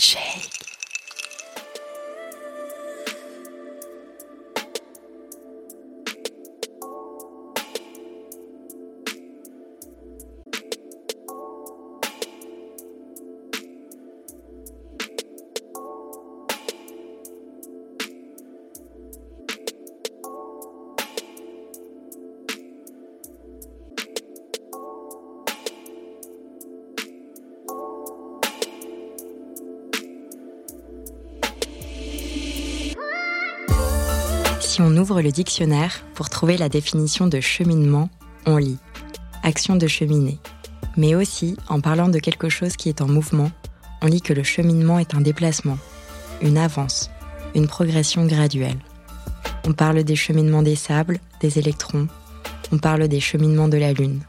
Shake. On ouvre le dictionnaire pour trouver la définition de cheminement, on lit action de cheminer. Mais aussi, en parlant de quelque chose qui est en mouvement, on lit que le cheminement est un déplacement, une avance, une progression graduelle. On parle des cheminements des sables, des électrons, on parle des cheminements de la Lune.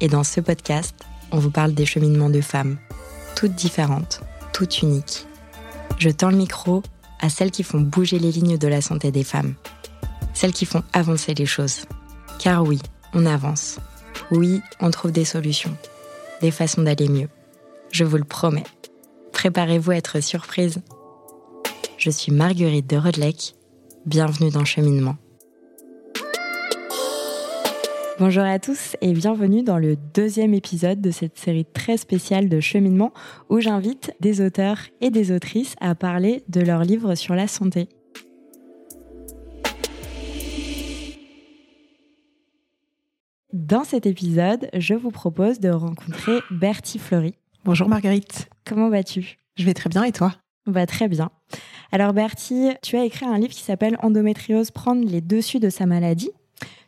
Et dans ce podcast, on vous parle des cheminements de femmes, toutes différentes, toutes uniques. Je tends le micro à celles qui font bouger les lignes de la santé des femmes, celles qui font avancer les choses. Car oui, on avance. Oui, on trouve des solutions, des façons d'aller mieux. Je vous le promets. Préparez-vous à être surprise. Je suis Marguerite de Rodelec. Bienvenue dans Cheminement. Bonjour à tous et bienvenue dans le deuxième épisode de cette série très spéciale de cheminement où j'invite des auteurs et des autrices à parler de leurs livres sur la santé. Dans cet épisode, je vous propose de rencontrer Bertie Fleury. Bonjour Marguerite. Comment vas-tu? Je vais très bien et toi? Va très bien. Alors Bertie, tu as écrit un livre qui s'appelle Endométriose, prendre les dessus de sa maladie.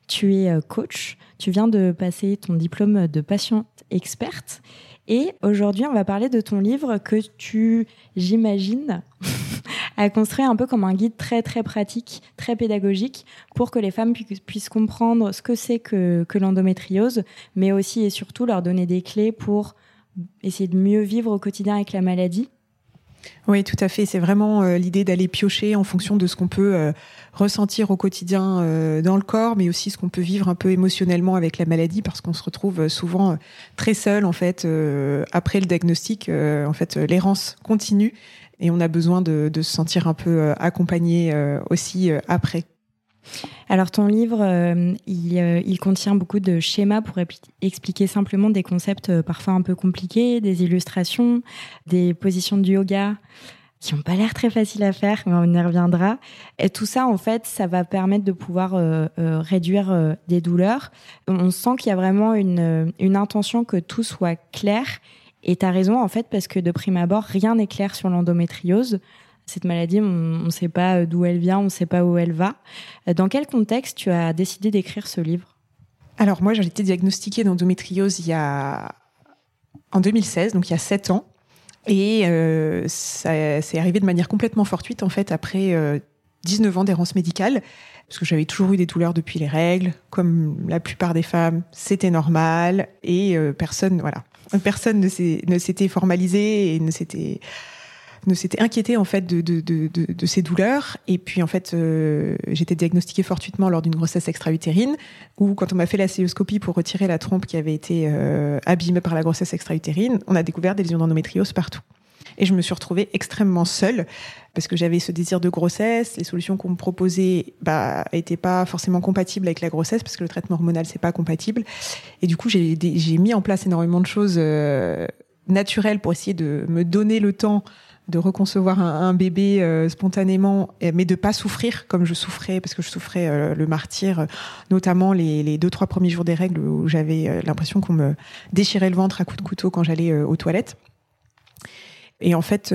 Tu es coach, tu viens de passer ton diplôme de patiente experte et aujourd'hui on va parler de ton livre que tu, j'imagine, as construit un peu comme un guide très très pratique, très pédagogique pour que les femmes pu puissent comprendre ce que c'est que l'endométriose, mais aussi et surtout leur donner des clés pour essayer de mieux vivre au quotidien avec la maladie. Oui, tout à fait. C'est vraiment euh, l'idée d'aller piocher en fonction de ce qu'on peut euh, ressentir au quotidien euh, dans le corps, mais aussi ce qu'on peut vivre un peu émotionnellement avec la maladie, parce qu'on se retrouve souvent très seul en fait après le diagnostic. en fait, l'errance continue et on a besoin de, de se sentir un peu accompagné aussi après. Alors ton livre, euh, il, euh, il, contient beaucoup de schémas pour expliquer simplement des concepts euh, parfois un peu compliqués, des illustrations, des positions du yoga qui n'ont pas l'air très faciles à faire, mais on y reviendra. Et tout ça, en fait, ça va permettre de pouvoir réduire des douleurs. On sent qu'il y a vraiment une, une intention que tout soit clair. Et tu as raison, en fait, parce que de prime abord, rien n'est clair sur l'endométriose. Cette maladie, on ne sait pas d'où elle vient, on ne sait pas où elle va. Dans quel contexte tu as décidé d'écrire ce livre? Alors moi, j'ai été diagnostiquée d'endométriose il y a en 2016, donc il y a sept ans. Et euh, ça s'est arrivé de manière complètement fortuite, en fait, après euh, 19 ans d'errance médicale, parce que j'avais toujours eu des douleurs depuis les règles, comme la plupart des femmes, c'était normal, et euh, personne, voilà, personne ne s'était formalisé et ne s'était ne s'était inquiété en fait de, de, de, de, ces douleurs. Et puis en fait, euh, j'étais diagnostiquée fortuitement lors d'une grossesse extra-utérine, où quand on m'a fait la célioscopie pour retirer la trompe qui avait été euh, abîmée par la grossesse extra-utérine, on a découvert des lésions d'endométriose partout. Et je me suis retrouvée extrêmement seule parce que j'avais ce désir de grossesse. Les solutions qu'on me proposait bah, pas forcément compatibles avec la grossesse parce que le traitement hormonal c'est pas compatible. Et du coup, j'ai mis en place énormément de choses euh, naturelles pour essayer de me donner le temps de reconcevoir un, bébé euh, spontanément, mais de pas souffrir comme je souffrais, parce que je souffrais euh, le martyr, notamment les, les, deux trois premiers jours des règles où j'avais euh, l'impression qu'on me déchirait le ventre à coups de couteau quand j'allais aux toilettes. Et en fait,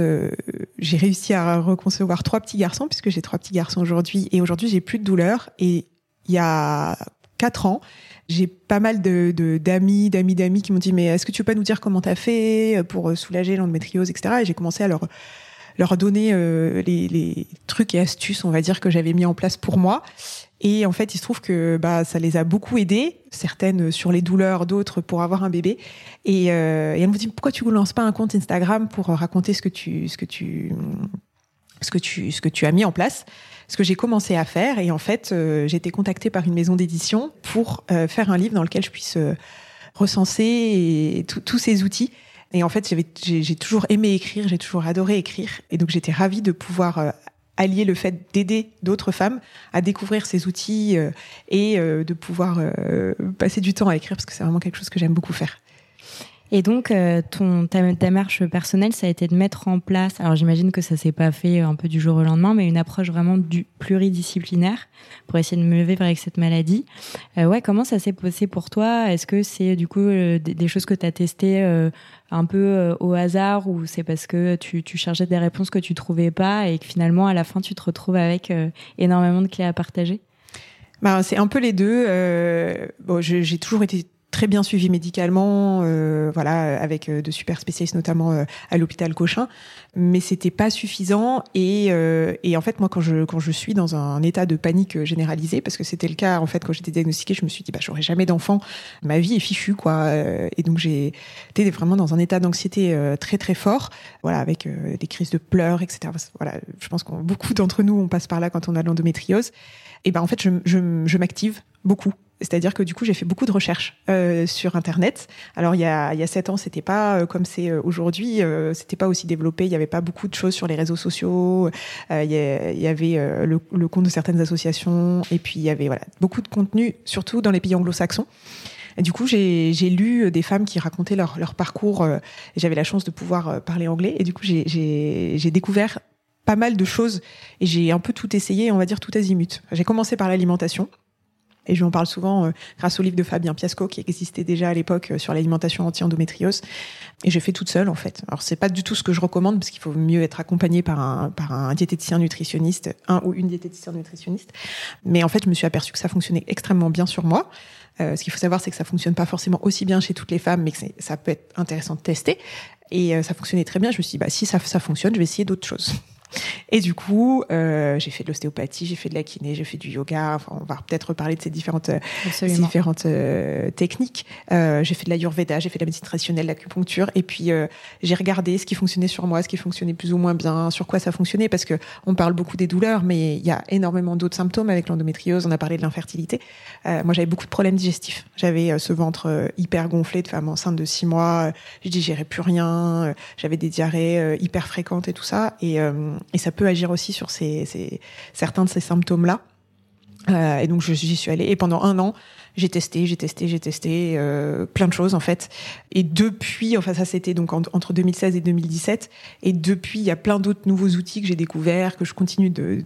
j'ai réussi à reconcevoir trois petits garçons, puisque j'ai trois petits garçons aujourd'hui, et aujourd'hui j'ai plus de douleur. Et il y a quatre ans, j'ai pas mal de d'amis, d'amis, d'amis qui m'ont dit mais est-ce que tu peux pas nous dire comment t'as fait pour soulager l'endométriose, etc. Et j'ai commencé à leur leur donner euh, les, les, trucs et astuces, on va dire, que j'avais mis en place pour moi. Et en fait, il se trouve que bah, ça les a beaucoup aidées, certaines sur les douleurs, d'autres pour avoir un bébé. Et, euh, et elles m'ont dit pourquoi tu ne lances pas un compte Instagram pour raconter ce que tu, ce que tu, ce que tu, ce que tu as mis en place? Ce que j'ai commencé à faire. Et en fait, euh, j'ai été contactée par une maison d'édition pour euh, faire un livre dans lequel je puisse euh, recenser tous ces outils Et en fait, j'ai toujours aimé écrire, j'ai toujours adoré écrire. Et donc, j'étais ravie de pouvoir allier le fait d'aider d'autres femmes à découvrir ces outils et de pouvoir passer du temps à écrire parce que c'est vraiment quelque chose que j'aime beaucoup faire. Et donc, euh, ton, ta, ta, marche personnelle, ça a été de mettre en place, alors j'imagine que ça s'est pas fait un peu du jour au lendemain, mais une approche vraiment du pluridisciplinaire pour essayer de me vivre avec cette maladie. Euh, ouais, comment ça s'est passé pour toi? Est-ce que c'est du coup euh, des, choses que tu as testées euh, un peu au hasard ou c'est parce que tu, tu cherchais des réponses que tu trouvais pas et que finalement à la fin tu te retrouves avec énormément de clés à partager? Bah, c'est un peu les deux. bon, j'ai toujours été très bien suivi médicalement, euh, voilà, avec euh, de super spécialistes notamment euh, à l'hôpital Cochin, mais c'était pas suffisant et, et en fait moi quand je quand je suis dans un état de panique généralisée parce que c'était le cas en fait quand j'étais diagnostiquée, je me suis dit bah j'aurai jamais d'enfant, ma vie est fichue quoi, et donc j'ai été vraiment dans un état d'anxiété très très fort, voilà, avec des crises de pleurs, etc. Voilà, je pense que beaucoup d'entre nous on passe par là quand on a l'endométriose. Et ben en fait je, je, je m'active beaucoup c'est-à-dire que du coup, j'ai fait beaucoup de recherches euh, sur Internet. Alors, il y a, il y a sept ans, c'était pas euh, comme c'est euh, aujourd'hui. Euh, c'était pas aussi développé. Il y avait pas beaucoup de choses sur les réseaux sociaux. Euh, il, y, avait le, le, compte de certaines associations. Et puis, il y avait voilà beaucoup de contenu, surtout dans les pays anglo-saxons. Du coup, j'ai lu des femmes qui racontaient leur, leur parcours. j'avais la chance de pouvoir parler anglais. Et du coup, j'ai découvert pas mal de choses. Et j'ai un peu tout essayé, on va dire tout azimut. J'ai commencé par l'alimentation. Et je en parle souvent euh, grâce au livre de Fabien Piasco qui existait déjà à l'époque euh, sur l'alimentation anti-endométriose. Et j'ai fait toute seule en fait. Alors c'est pas du tout ce que je recommande parce qu'il faut mieux être accompagné par un par un diététicien nutritionniste, un ou une diététicien nutritionniste. Mais en fait, je me suis aperçue que ça fonctionnait extrêmement bien sur moi. Euh, ce qu'il faut savoir, c'est que ça fonctionne pas forcément aussi bien chez toutes les femmes, mais que ça peut être intéressant de tester. Et euh, ça fonctionnait très bien. Je me suis dit, bah si ça ça fonctionne, je vais essayer d'autres choses. Et du coup, euh, j'ai fait de l'ostéopathie, j'ai fait de la kiné, j'ai fait du yoga. Enfin, on va peut-être reparler de ces différentes, euh, différentes euh, techniques. Euh, j'ai fait de la l'ayurveda, j'ai fait de la médecine traditionnelle, l'acupuncture. Et puis, euh, j'ai regardé ce qui fonctionnait sur moi, ce qui fonctionnait plus ou moins bien, sur quoi ça fonctionnait. Parce que on parle beaucoup des douleurs, mais il y a énormément d'autres symptômes avec l'endométriose. On a parlé de l'infertilité. moi, j'avais beaucoup de problèmes digestifs. J'avais ce ventre hyper gonflé de femme enceinte de six mois. je digérais plus rien. J'avais des diarrhées hyper fréquentes et tout ça. Et et ça peut agir aussi sur ces, ces certains de ces symptômes-là. Euh, et donc j'y suis allée et pendant un an j'ai testé, j'ai testé, j'ai testé euh, plein de choses en fait. Et depuis, enfin ça c'était donc entre 2016 et 2017. Et depuis, il y a plein d'autres nouveaux outils que j'ai découverts, que je continue de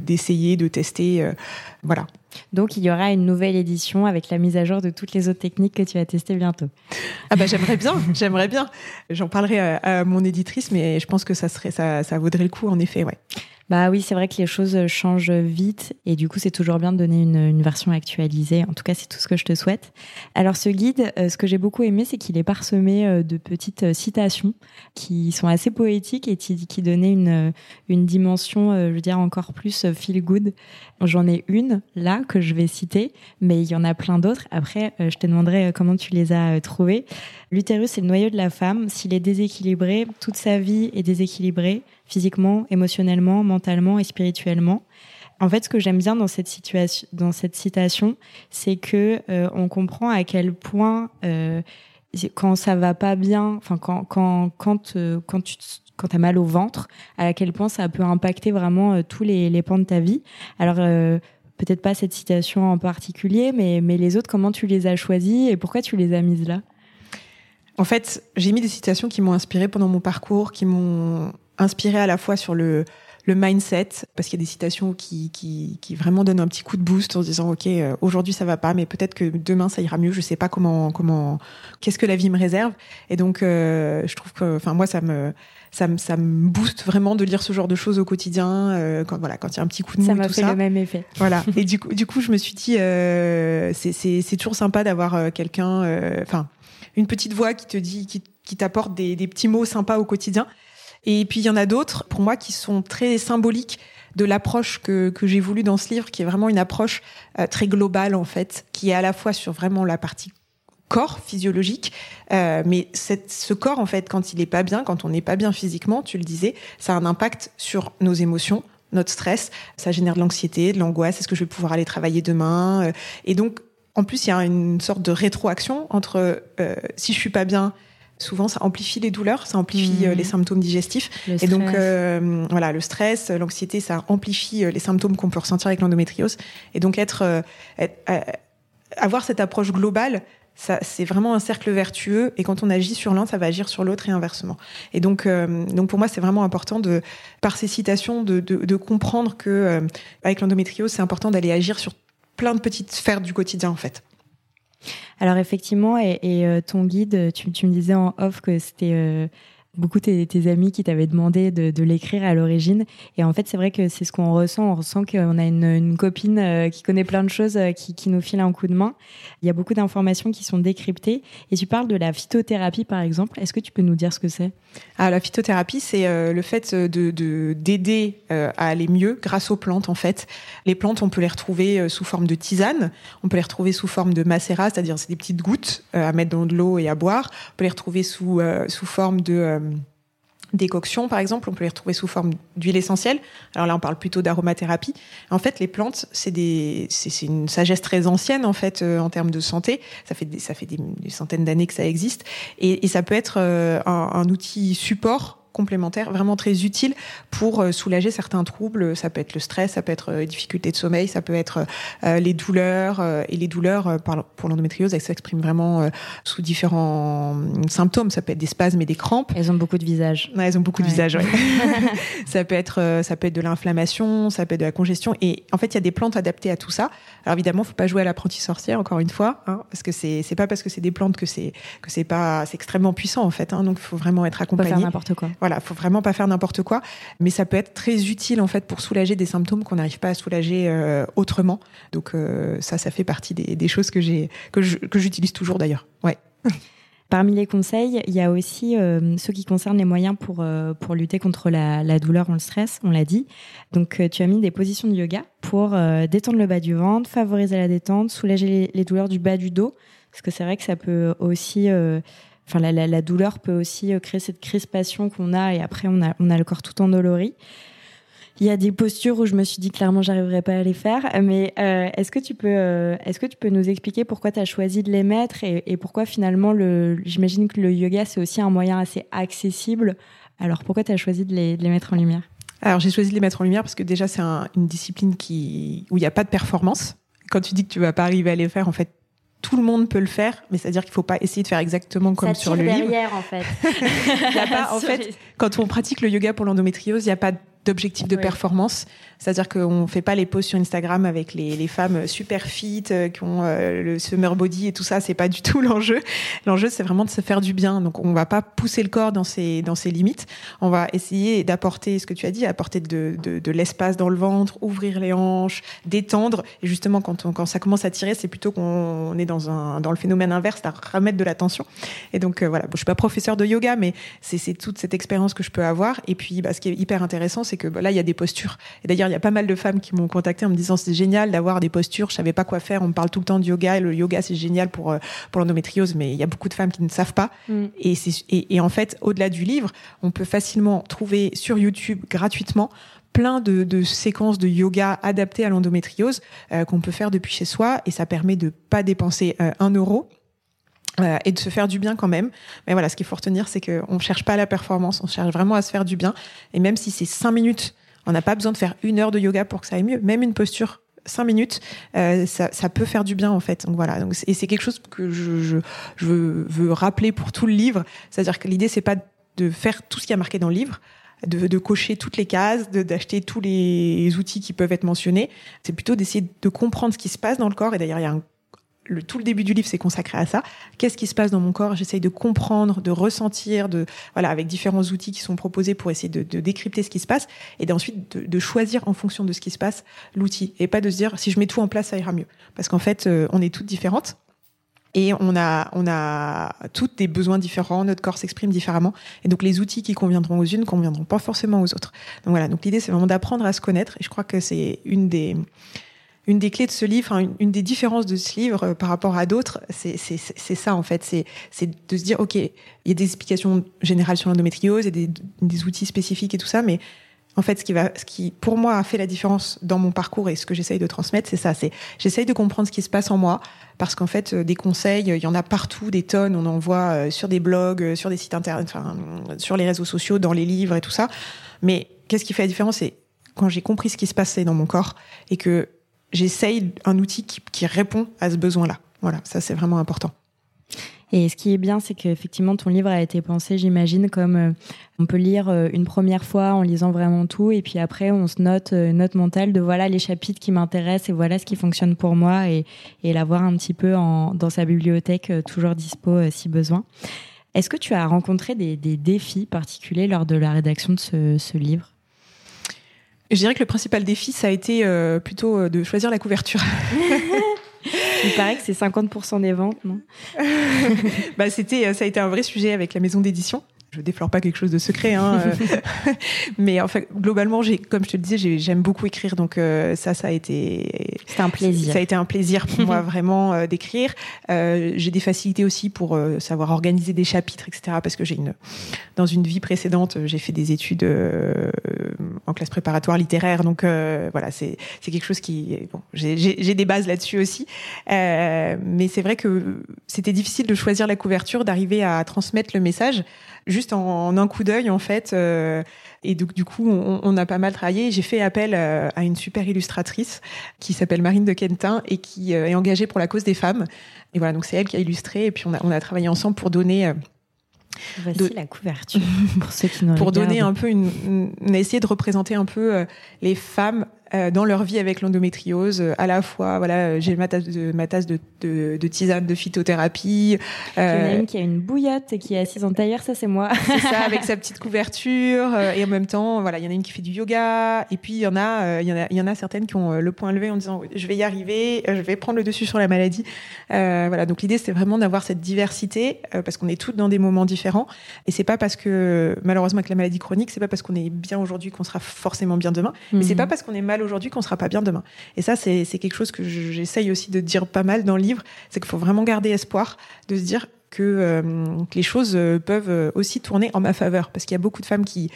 d'essayer, de, de, tester. Euh, voilà. Donc il y aura une nouvelle édition avec la mise à jour de toutes les autres techniques que tu vas tester bientôt. Ah bah j'aimerais bien, j'aimerais bien. J'en parlerai à, à, mon éditrice, mais je pense que ça serait ça, ça vaudrait le coup en effet, ouais. Bah oui, c'est vrai que les choses changent vite et du coup, c'est toujours bien de donner une, une, version actualisée. En tout cas, c'est tout ce que je te souhaite. Alors, ce guide, euh, ce que j'ai beaucoup aimé, c'est qu'il est parsemé euh, de petites euh, citations qui sont assez poétiques et qui, donnaient une, une dimension, je veux dire, encore plus feel good. J'en ai une là que je vais citer, mais il y en a plein d'autres. Après, je te demanderai comment tu les as trouvées. L'utérus, c'est le noyau de la femme. S'il est déséquilibré, toute sa vie est déséquilibrée physiquement, émotionnellement, mentalement et spirituellement. En fait, ce que j'aime bien dans cette situation, dans cette citation, c'est que euh, on comprend à quel point euh, quand ça va pas bien, enfin quand quand quand euh, quand tu quand as mal au ventre, à quel point ça peut impacter vraiment tous les, pans de ta vie. Alors peut-être pas cette citation en particulier, mais mais les autres, comment tu les as choisis et pourquoi tu les as mises là? En fait, j'ai mis des citations qui m'ont inspiré pendant mon parcours, qui m'ont inspiré à la fois sur le, le mindset, parce qu'il y a des citations qui, qui, qui, vraiment donnent un petit coup de boost en se disant, OK, euh, aujourd'hui ça va pas, mais peut-être que demain ça ira mieux, je sais pas comment, comment, qu'est-ce que la vie me réserve. Et donc, euh, je trouve que, enfin, moi, ça me, ça me, ça me booste vraiment de lire ce genre de choses au quotidien, euh, quand, voilà, quand il y a un petit coup de mou ça m'a fait le même effet. Voilà. et du coup, du coup, je me suis dit, euh, c'est, toujours sympa d'avoir euh, quelqu'un, enfin, une petite voix qui te dit, qui, qui t'apporte des, des petits mots sympas au quotidien. Et puis il y en a d'autres, pour moi, qui sont très symboliques de l'approche que, que j'ai voulu dans ce livre, qui est vraiment une approche euh, très globale en fait, qui est à la fois sur vraiment la partie corps physiologique, euh, mais ce corps en fait, quand il est pas bien, quand on n'est pas bien physiquement, tu le disais, ça a un impact sur nos émotions, notre stress, ça génère de l'anxiété, de l'angoisse. Est-ce que je vais pouvoir aller travailler demain euh, Et donc, en plus, il y a une sorte de rétroaction entre si je suis pas bien, souvent ça amplifie les douleurs, ça amplifie Mhm. les symptômes digestifs. Le Et donc euh, voilà, le stress, l'anxiété, ça amplifie euh, les symptômes qu'on peut ressentir avec l'endométriose. Et donc être, euh, être- euh, avoir cette approche globale, ça, c'est vraiment un cercle vertueux. Et quand on agit sur l'un, ça va agir sur l'autre et inversement. Et donc, euh, donc pour moi, c'est vraiment important de, par ces citations, de, de, de comprendre que euh, avec l'endométriose, c'est important d'aller agir sur plein de petites sphères du quotidien en fait. Alors effectivement, et, euh, ton guide, tu, tu me disais en off que c'était euh, beaucoup tes, tes amis qui t'avaient demandé de, l'écrire à l'origine. Et en fait, c'est vrai que c'est ce qu'on ressent. On ressent qu'on a une, copine euh, qui connaît plein de choses, euh, qui, nous file un coup de main. Il y a beaucoup d'informations qui sont décryptées. Et tu parles de la phytothérapie, par exemple. Est-ce que tu peux nous dire ce que c'est? Ah, la phytothérapie, c'est euh, le fait de de- d'aider à aller mieux grâce aux plantes en fait. Les plantes, on peut les retrouver sous forme de tisane, on peut les retrouver sous forme de macérat, c'est-à-dire c'est des petites gouttes à mettre dans de l'eau et à boire. On peut les retrouver sous sous forme de euh, décoction par exemple, on peut les retrouver sous forme d'huile essentielle. Alors là, on parle plutôt d'aromathérapie. En fait, les plantes, c'est c'est une sagesse très ancienne en fait euh, en termes de santé. Ça fait des, ça fait des, centaines d'années que ça existe et, ça peut être euh, un outil support complémentaire vraiment très utile pour euh, soulager certains troubles ça peut être le stress ça peut être euh, les difficultés de sommeil ça peut être euh, les douleurs euh, et les douleurs euh, pour l'endométriose elles s'expriment vraiment euh, sous différents euh, symptômes ça peut être des spasmes et des crampes Elles ont beaucoup de visages. Ouais, elles ont beaucoup Ouais. de visages. ouais. ça peut être, euh, ça peut être de l'inflammation, ça peut être de la congestion. Et en fait, il y a des plantes adaptées à tout ça. Alors évidemment, faut pas jouer à l'apprenti sorcière encore une fois, hein, parce que c'est c'est pas parce que c'est des plantes que c'est que c'est pas c'est extrêmement puissant en fait. Hein, donc il faut vraiment être On peut faire accompagné. n'importe quoi. Voilà, faut vraiment pas faire n'importe quoi, mais ça peut être très utile en fait pour soulager des symptômes qu'on n'arrive pas à soulager euh, autrement. Donc euh, ça, ça fait partie des, choses que j'ai que j'utilise toujours d'ailleurs. Ouais. Parmi les conseils, il y a aussi euh, ceux qui concernent les moyens pour, pour lutter contre la, douleur ou le stress, on l'a dit. Donc, tu as mis des positions de yoga pour détendre le bas du ventre, favoriser la détente, soulager les, les douleurs du bas du dos. Parce que c'est vrai que ça peut aussi. Enfin, la, douleur peut aussi euh, créer cette crispation qu'on a et après, on a, le corps tout endolori. Il y a des postures où je me suis dit clairement j'arriverai pas à les faire, mais euh, est-ce que tu peux euh, est-ce que tu peux nous expliquer pourquoi tu as choisi de les mettre et, pourquoi finalement le j'imagine que le yoga c'est aussi un moyen assez accessible. Alors pourquoi tu as choisi de les, mettre en lumière? Alors j'ai choisi de les mettre en lumière parce que déjà c'est un- une discipline où il n'y a pas de performance. Quand tu dis que tu vas pas arriver à les faire, en fait tout le monde peut le faire, mais c'est-à-dire qu'il faut pas essayer de faire exactement comme sur le livre. en fait. Il y a pas, en fait, quand on pratique le yoga pour l'endométriose, il n'y a pas d'objectif de Oui. performance. C'est-à-dire qu'on ne fait pas les posts sur Instagram avec les, femmes super fit, euh, qui ont euh, le summer body et tout ça. C'est pas du tout l'enjeu. L'enjeu, c'est vraiment de se faire du bien. Donc, on va pas pousser le corps dans ses, dans ses limites. On va essayer d'apporter ce que tu as dit, apporter de, de, l'espace dans le ventre, ouvrir les hanches, détendre. Et justement, quand, on, quand ça commence à tirer, c'est plutôt qu'on est dans, un, dans le phénomène inverse, à remettre de la tension. Et donc, euh, voilà. Bon, je suis pas professeur de yoga, mais c'est toute cette expérience que je peux avoir. Et puis, bah, ce qui est hyper intéressant, c'est que bah, là, il y a des postures. Et d'ailleurs, il y a pas mal de femmes qui m'ont contacté en me disant c'est génial d'avoir des postures. Je savais pas quoi faire. On me parle tout le temps de yoga. Et le yoga, c'est génial pour, euh, pour l'endométriose, mais il y a beaucoup de femmes qui ne savent pas. Mm. Et, c'est- et, et en fait, au-delà du livre, on peut facilement trouver sur YouTube gratuitement plein de, de séquences de yoga adaptées à l'endométriose euh, qu'on peut faire depuis chez soi. Et ça permet de pas dépenser euh, un euro. euh, et de se faire du bien quand même. Mais voilà, ce qu'il faut retenir, c'est qu'on ne cherche pas la performance, on cherche vraiment à se faire du bien. Et même si c'est cinq minutes, on n'a pas besoin de faire une heure de yoga pour que ça aille mieux. Même une posture, cinq minutes, euh, ça, ça peut faire du bien en fait. Donc voilà. Donc, et c'est quelque chose que je, je, je veux, veux rappeler pour tout le livre. C'est-à-dire que l'idée, c'est pas de faire tout ce qui a marqué dans le livre, de, de cocher toutes les cases, d'acheter tous les outils qui peuvent être mentionnés. C'est plutôt d'essayer de comprendre ce qui se passe dans le corps. Et d'ailleurs, il y a un le, tout le début du livre, c'est consacré à ça. Qu'est-ce qui se passe dans mon corps? J'essaye de comprendre, de ressentir, de voilà, avec différents outils qui sont proposés pour essayer de, de décrypter ce qui se passe, et d'ensuite de, de choisir en fonction de ce qui se passe l'outil, et pas de se dire si je mets tout en place, ça ira mieux. Parce qu'en fait, euh, on est toutes différentes. Et on a, on a toutes des besoins différents, notre corps s'exprime différemment. Et donc, les outils qui conviendront aux unes conviendront pas forcément aux autres. Donc voilà. Donc l'idée, c'est vraiment d'apprendre à se connaître. Et je crois que c'est une des, une des clés de ce livre, une, une des différences de ce livre euh, par rapport à d'autres, c'est ça en fait. C'est de se dire, ok, il y a des explications générales sur l'endométriose et des, des outils spécifiques et tout ça, mais En fait, ce qui va, ce qui pour moi a fait la différence dans mon parcours et ce que j'essaye de transmettre, c'est ça. C'est j'essaye de comprendre ce qui se passe en moi parce qu'en fait, des conseils, il y en a partout, des tonnes. On en voit sur des blogs, sur des sites internet, enfin, sur les réseaux sociaux, dans les livres et tout ça. Mais qu'est-ce qui fait la différence? C'est quand j'ai compris ce qui se passait dans mon corps et que j'essaye un outil qui, répond à ce besoin-là. Voilà, ça c'est vraiment important. Et ce qui est bien, c'est qu'effectivement, ton livre a été pensé, j'imagine, comme euh, on peut lire euh, une première fois en lisant vraiment tout, et puis après, on se note euh, une note de voilà les chapitres qui m'intéressent et voilà ce qui fonctionne pour moi, et, l'avoir un petit peu dans sa bibliothèque, toujours dispo si besoin. Est-ce que tu as rencontré des, défis particuliers lors de la rédaction de ce livre? Je dirais que le principal défi, ça a été plutôt de choisir la couverture. Il paraît que c'est 50% des ventes, non? Bah, c'était, ça a été un vrai sujet avec la maison d'édition je déflore pas quelque chose de secret, hein, euh. mais en fait, globalement, j'ai, comme je te le disais, j'aime beaucoup écrire, donc euh, ça, ça a été, c'est un plaisir. Ça a été un plaisir pour moi vraiment euh, d'écrire. j'ai des facilités aussi pour savoir organiser des chapitres, etc. Parce que j'ai une, dans une vie précédente, j'ai fait des études en classe préparatoire littéraire, donc voilà, c'est c'est quelque chose qui, bon, j'ai des bases là-dessus aussi. mais c'est vrai que c'était difficile de choisir la couverture, d'arriver à transmettre le message juste en, un coup d'œil en fait. Euh, et donc du coup, on, a pas mal travaillé. J'ai fait appel euh, à une super illustratrice qui s'appelle Marine de Quentin et qui euh, est engagée pour la cause des femmes. Et voilà, donc c'est elle qui a illustré. Et puis on a, on a travaillé ensemble pour donner Voici la couverture pour ceux qui Pour donner un peu une, on a essayé de représenter un peu les femmes dans leur vie avec l'endométriose. Euh, à la fois, voilà, j'ai ma tasse de ma tasse de, de, de tisane de phytothérapie. Euh, il y en a une qui a une bouillotte et qui est assise en tailleur, ça c'est moi. c'est ça, avec sa petite couverture. Euh, et en même temps, voilà, il y en a une qui fait du yoga. Et puis il y en a, il y en a, il y en a certaines qui ont le point levé en disant je vais y arriver, je vais prendre le dessus sur la maladie. voilà, donc l'idée c'est vraiment d'avoir cette diversité parce qu'on est toutes dans des moments différents. Et c'est pas parce que malheureusement avec la maladie chronique, c'est pas parce qu'on est bien aujourd'hui qu'on sera forcément bien demain. Mais c'est mhm. pas parce qu'on est mal aujourd'hui qu'on sera pas bien demain. Et ça, c'est quelque chose que j'essaye aussi de dire pas mal dans le livre, c'est qu'il faut vraiment garder espoir, de se dire que, euh, les choses euh, peuvent aussi tourner en ma faveur, parce qu'il y a beaucoup de femmes qui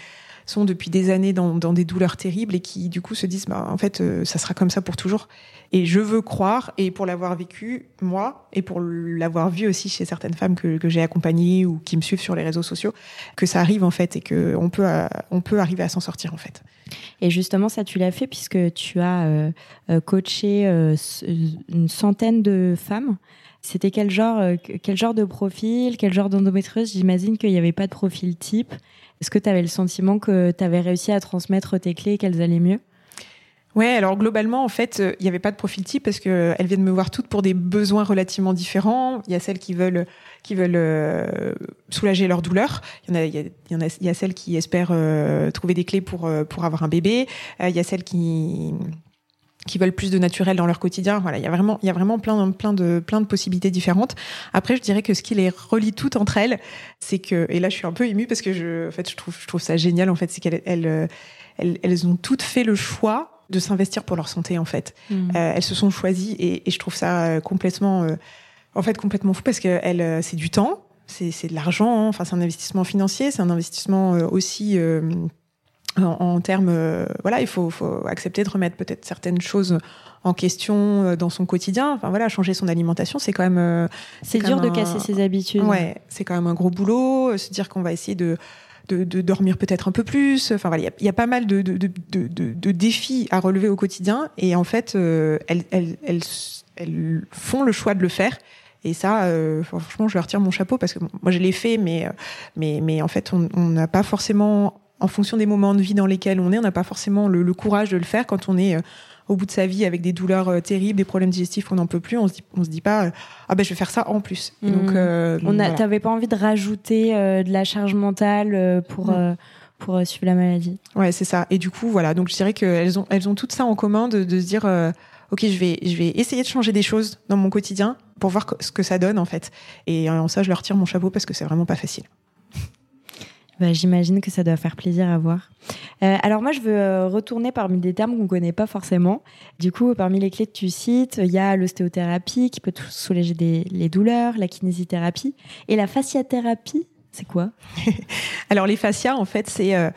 sont depuis des années dans, des douleurs terribles et qui du coup se disent bah, en fait euh, ça sera comme ça pour toujours et je veux croire et pour l'avoir vécu moi et pour l'avoir vu aussi chez certaines femmes que, j'ai accompagnées ou qui me suivent sur les réseaux sociaux que ça arrive en fait et que on peut on peut arriver à s'en sortir en fait et justement, ça, tu l'as fait puisque tu as euh, euh, coaché euh, une centaine de femmes. C'était quel genre, quel genre de profil, quel genre d'endométriose? J'imagine qu'il n'y avait pas de profil type. Est-ce que tu avais le sentiment que tu avais réussi à transmettre tes clés et qu'elles allaient mieux? Ouais, alors globalement, en fait, il n'y avait pas de profil type parce qu'elles viennent me voir toutes pour des besoins relativement différents. Il y a celles qui veulent qui veulent euh, soulager leur douleur. Il y a, il y, y a celles qui espèrent euh, trouver des clés pour euh, pour avoir un bébé. il y a celles qui qui veulent plus de naturel dans leur quotidien. Voilà, il y a vraiment, il y a vraiment plein, plein de, plein de possibilités différentes. Après, je dirais que ce qui les relie toutes entre elles, c'est que, et là, je suis un peu émue parce que je, en fait, je trouve, je trouve ça génial. En fait, c'est qu'elles, elles, elles, ont toutes fait le choix de s'investir pour leur santé. En fait, mmh. elles se sont choisies et, et je trouve ça complètement en fait complètement fou parce que elle, euh, c'est du temps, c'est de l'argent, hein. enfin c'est un investissement financier, c'est un investissement euh, aussi euh, en, termes, voilà, il faut, faut, accepter de remettre peut-être certaines choses en question dans son quotidien. Enfin voilà, changer son alimentation, c'est quand même. c'est dur de casser ses habitudes. Ouais, c'est quand même un gros boulot. Se dire qu'on va essayer de de, de, dormir peut-être un peu plus. Enfin voilà, il y, y a, pas mal de, de, de, défis à relever au quotidien et en fait, elles, elles, elles, elles, font le choix de le faire et ça, euh, franchement, je leur tire mon chapeau parce que moi, je l'ai fait, mais, euh, mais, mais en fait, on n'a pas forcément, en fonction des moments de vie dans lesquels on est, on n'a pas forcément le, courage de le faire quand on est euh, au bout de sa vie avec des douleurs terribles, des problèmes digestifs qu'on n'en peut plus. On se dit, on se dit pas, ah ben je vais faire ça en plus. Donc, mmh. on a, t'avais pas envie de rajouter de la charge mentale pour. pour suivre la maladie? Ouais, c'est ça. Et du coup, voilà. Donc, je dirais qu'elles ont, elles ont tout ça en commun de, de se dire, ok, je vais, je vais essayer de changer des choses dans mon quotidien pour voir ce que ça donne en fait. Et en ça, je leur tire mon chapeau parce que c'est vraiment pas facile. Bah, J'imagine que ça doit faire plaisir à voir. Euh, alors moi, je veux euh, retourner parmi des termes qu'on connaît pas forcément. Du coup, parmi les clés que tu cites, il y a l'ostéothérapie qui peut soulager des, les douleurs, la kinésithérapie et la fasciathérapie. C'est quoi? Alors les fascias, en fait, c'est euh,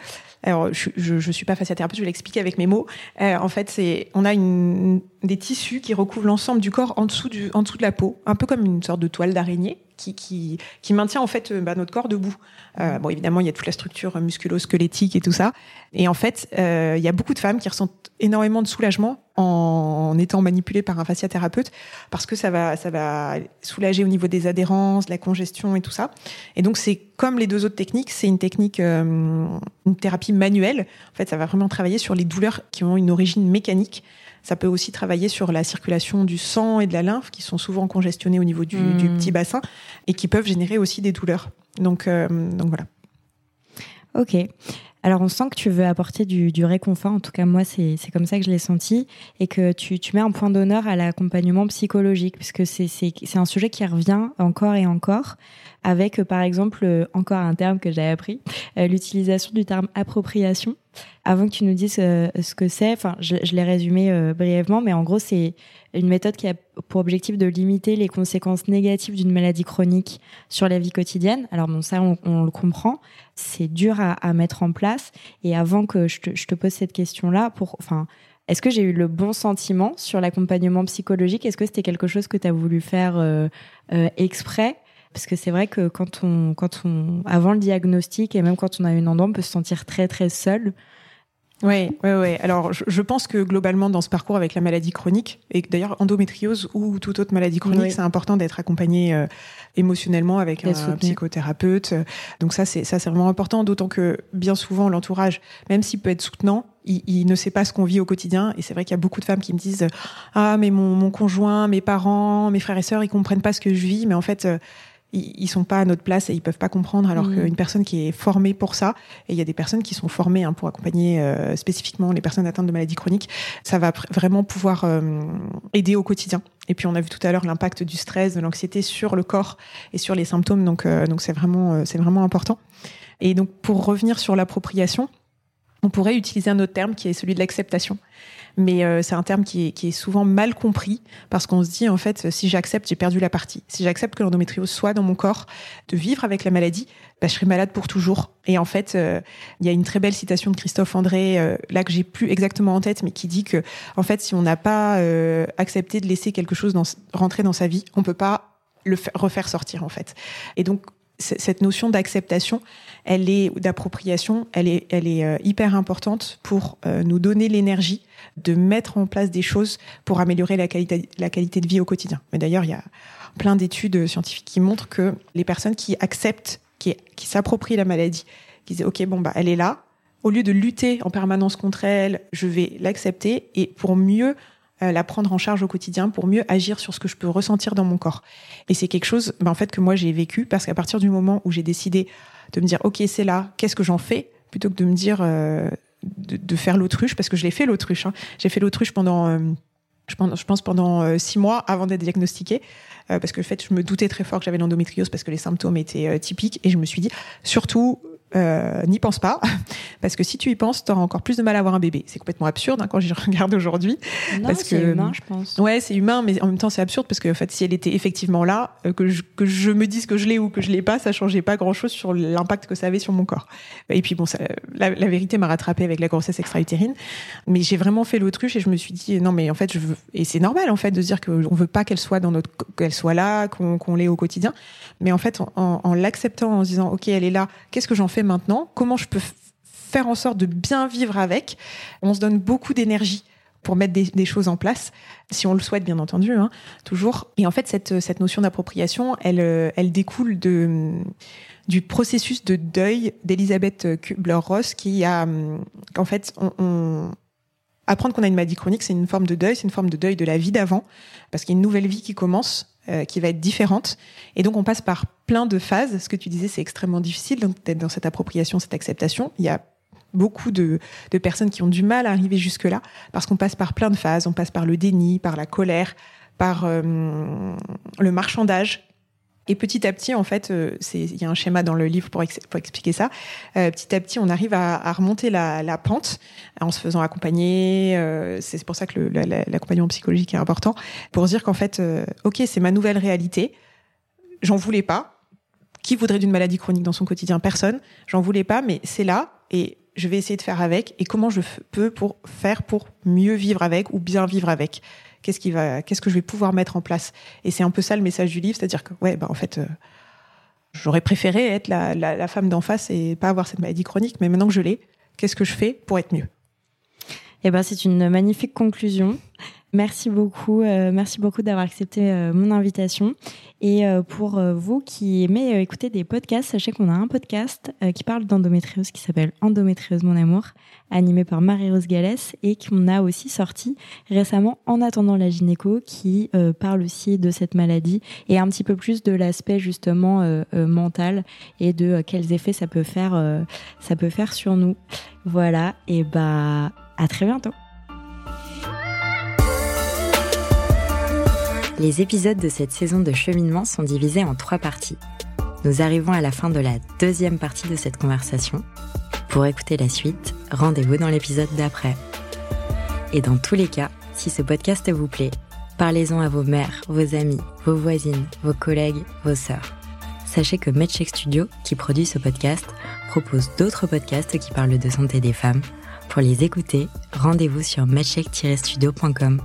Alors, je, ne suis pas fasciathérapeute, je vais l'expliquer avec mes mots. en fait, c'est, on a une, des tissus qui recouvrent l'ensemble du corps en dessous, du, en dessous de la peau, un peu comme une sorte de toile d'araignée qui, qui, qui, maintient en fait bah, notre corps debout. Euh, bon, évidemment, il y a toute la structure musculo-squelettique et tout ça. Et en fait, euh, il y a beaucoup de femmes qui ressentent énormément de soulagement en, étant manipulées par un fasciathérapeute parce que ça va, ça va soulager au niveau des adhérences, la congestion et tout ça. Et donc, c'est comme les deux autres techniques, c'est une technique, euh, une thérapie manuelle. En fait, ça va vraiment travailler sur les douleurs qui ont une origine mécanique. Ça peut aussi travailler sur la circulation du sang et de la lymphe qui sont souvent congestionnées au niveau du, du hmm. petit bassin et qui peuvent générer aussi des douleurs. Donc, euh, donc voilà. Ok. Alors on sent que tu veux apporter du, réconfort, en tout cas moi c'est comme ça que je l'ai senti, et que tu, tu mets un point d'honneur à l'accompagnement psychologique, puisque c'est un sujet qui revient encore et encore, avec par exemple encore un terme que j'ai appris, euh, l'utilisation du terme appropriation. Avant que tu nous dises euh, ce que c'est, enfin je, l'ai résumé brièvement, mais en gros c'est une méthode qui a pour objectif de limiter les conséquences négatives d'une maladie chronique sur la vie quotidienne. Alors bon, ça, on, le comprend. C'est dur à, mettre en place. Et avant que je te, pose cette question-là, pour, enfin, est-ce que j'ai eu le bon sentiment sur l'accompagnement psychologique? Est-ce que c'était quelque chose que tu as voulu faire euh, euh, exprès? Parce que c'est vrai que quand on, quand on, avant le diagnostic et même quand on a une endroit, on peut se sentir très très seul. Oui, oui, oui. Alors, je, pense que globalement, dans ce parcours avec la maladie chronique, et d'ailleurs endométriose ou toute autre maladie chronique, c'est important d'être accompagné euh, émotionnellement avec un, psychothérapeute. Donc ça, c'est ça, c'est vraiment important. D'autant que bien souvent, l'entourage, même s'il peut être soutenant, il, ne sait pas ce qu'on vit au quotidien. Et c'est vrai qu'il y a beaucoup de femmes qui me disent ah mais mon, mon conjoint, mes parents, mes frères et sœurs, ils comprennent pas ce que je vis. Mais en fait, euh, ils sont pas à notre place et ils peuvent pas comprendre alors mm. qu'une personne qui est formée pour ça et il y a des personnes qui sont formées hein, pour accompagner euh, spécifiquement les personnes atteintes de maladies chroniques ça va vraiment pouvoir euh, aider au quotidien. Et puis on a vu tout à l'heure l'impact du stress de l'anxiété sur le corps et sur les symptômes donc euh, donc c'est vraiment c'est vraiment important. Et donc pour revenir sur l'appropriation on pourrait utiliser un autre terme qui est celui de l'acceptation mais euh, c'est un terme qui est, qui est, souvent mal compris parce qu'on se dit en fait si j'accepte j'ai perdu la partie. Si j'accepte que l'endométriose soit dans mon corps de vivre avec la maladie bah, je serai malade pour toujours. Et en fait euh, il y a une très belle citation de Christophe André euh, là que j'ai plus exactement en tête mais qui dit que en fait si on n'a pas accepté de laisser quelque chose dans, rentrer dans sa vie on peut pas le refaire sortir en fait. Et donc cette notion d'acceptation, elle est d'appropriation, elle est, elle est euh, hyper importante pour euh, nous donner l'énergie de mettre en place des choses pour améliorer la qualité, la qualité de vie au quotidien. Mais d'ailleurs, il y a plein d'études scientifiques qui montrent que les personnes qui acceptent, qui, qui s'approprient la maladie, qui disent ok bon bah elle est là, au lieu de lutter en permanence contre elle, je vais l'accepter et pour mieux la prendre en charge au quotidien pour mieux agir sur ce que je peux ressentir dans mon corps. Et c'est quelque chose, ben, en fait, que moi j'ai vécu parce qu'à partir du moment où j'ai décidé de me dire, ok, c'est là, qu'est-ce que j'en fais, plutôt que de me dire euh, de, faire l'autruche, parce que je l'ai fait l'autruche. Hein. J'ai fait l'autruche pendant, euh, je, pense, pendant six mois avant d'être diagnostiquée. parce que en fait, je me doutais très fort que j'avais l'endométriose parce que les symptômes étaient typiques et je me suis dit surtout euh, n'y pense pas, parce que si tu y penses, tu auras encore plus de mal à avoir un bébé. C'est complètement absurde hein, quand j'y regarde aujourd'hui. Parce que c'est humain, je pense. Ouais, c'est humain, mais en même temps c'est absurde parce que en fait, si elle était effectivement là, euh, que, je, que je me dise que je l'ai ou que je l'ai pas, ça changeait pas grand-chose sur l'impact que ça avait sur mon corps. Et puis bon, ça, la, vérité m'a rattrapé avec la grossesse extra-utérine, mais j'ai vraiment fait l'autruche et je me suis dit non, mais en fait, je veux et c'est normal en fait de se dire qu'on veut pas qu'elle soit dans notre qu'elle soit là, qu'on l'ait au quotidien, mais en fait en, en l'acceptant, en se disant ok, elle est là, qu'est-ce que j'en fais maintenant, comment je peux faire en sorte de bien vivre avec? On se donne beaucoup d'énergie pour mettre des, choses en place, si on le souhaite bien entendu, hein, toujours. Et en fait, cette, notion d'appropriation, elle, euh, découle de, du processus de deuil d'Elisabeth Kubler-Ross qui a, en fait, on, apprendre qu'on a une maladie chronique, c'est une forme de deuil, c'est une forme de deuil de la vie d'avant, parce qu'il y a une nouvelle vie qui commence euh, qui va être différente. Et donc, on passe par plein de phases. Ce que tu disais, c'est extrêmement difficile d'être dans cette appropriation, cette acceptation. Il y a beaucoup de, de personnes qui ont du mal à arriver jusque-là parce qu'on passe par plein de phases. On passe par le déni, par la colère, par euh, le marchandage et petit à petit, en fait, euh, il y a un schéma dans le livre pour, expliquer ça. Euh, petit à petit, on arrive à, remonter la, pente en se faisant accompagner. Euh, c'est pour ça que l'accompagnement psychologique est important pour dire qu'en fait, ok, c'est ma nouvelle réalité. J'en voulais pas. Qui voudrait d'une maladie chronique dans son quotidien? Personne. J'en voulais pas, mais c'est là et je vais essayer de faire avec et comment je peux pour faire pour mieux vivre avec ou bien vivre avec? Qu'est-ce que je vais pouvoir mettre en place Et c'est un peu ça le message du livre, c'est-à-dire que ouais, bah en fait, euh, j'aurais préféré être la, la femme d'en face et pas avoir cette maladie chronique, mais maintenant que je l'ai, qu'est-ce que je fais pour être mieux? Eh ben, c'est une magnifique conclusion. Merci beaucoup, euh, merci beaucoup d'avoir accepté euh, mon invitation. Et euh, pour vous qui aimez écouter des podcasts, sachez qu'on a un podcast qui parle d'endométriose qui s'appelle Endométriose mon amour, animé par Marie-Rose Gallès et qu'on a aussi sorti récemment en attendant la gynéco qui parle aussi de cette maladie et un petit peu plus de l'aspect justement mental et de quels effets ça peut faire ça peut faire sur nous. Voilà, et bah à très bientôt. Les épisodes de cette saison de cheminement sont divisés en trois parties. Nous arrivons à la fin de la deuxième partie de cette conversation. Pour écouter la suite, rendez-vous dans l'épisode d'après. Et dans tous les cas, si ce podcast vous plaît, parlez-en à vos mères, vos amis, vos voisines, vos collègues, vos sœurs. Sachez que MedCheck Studio, qui produit ce podcast, propose d'autres podcasts qui parlent de santé des femmes. Pour les écouter, rendez-vous sur medcheck-studio.com.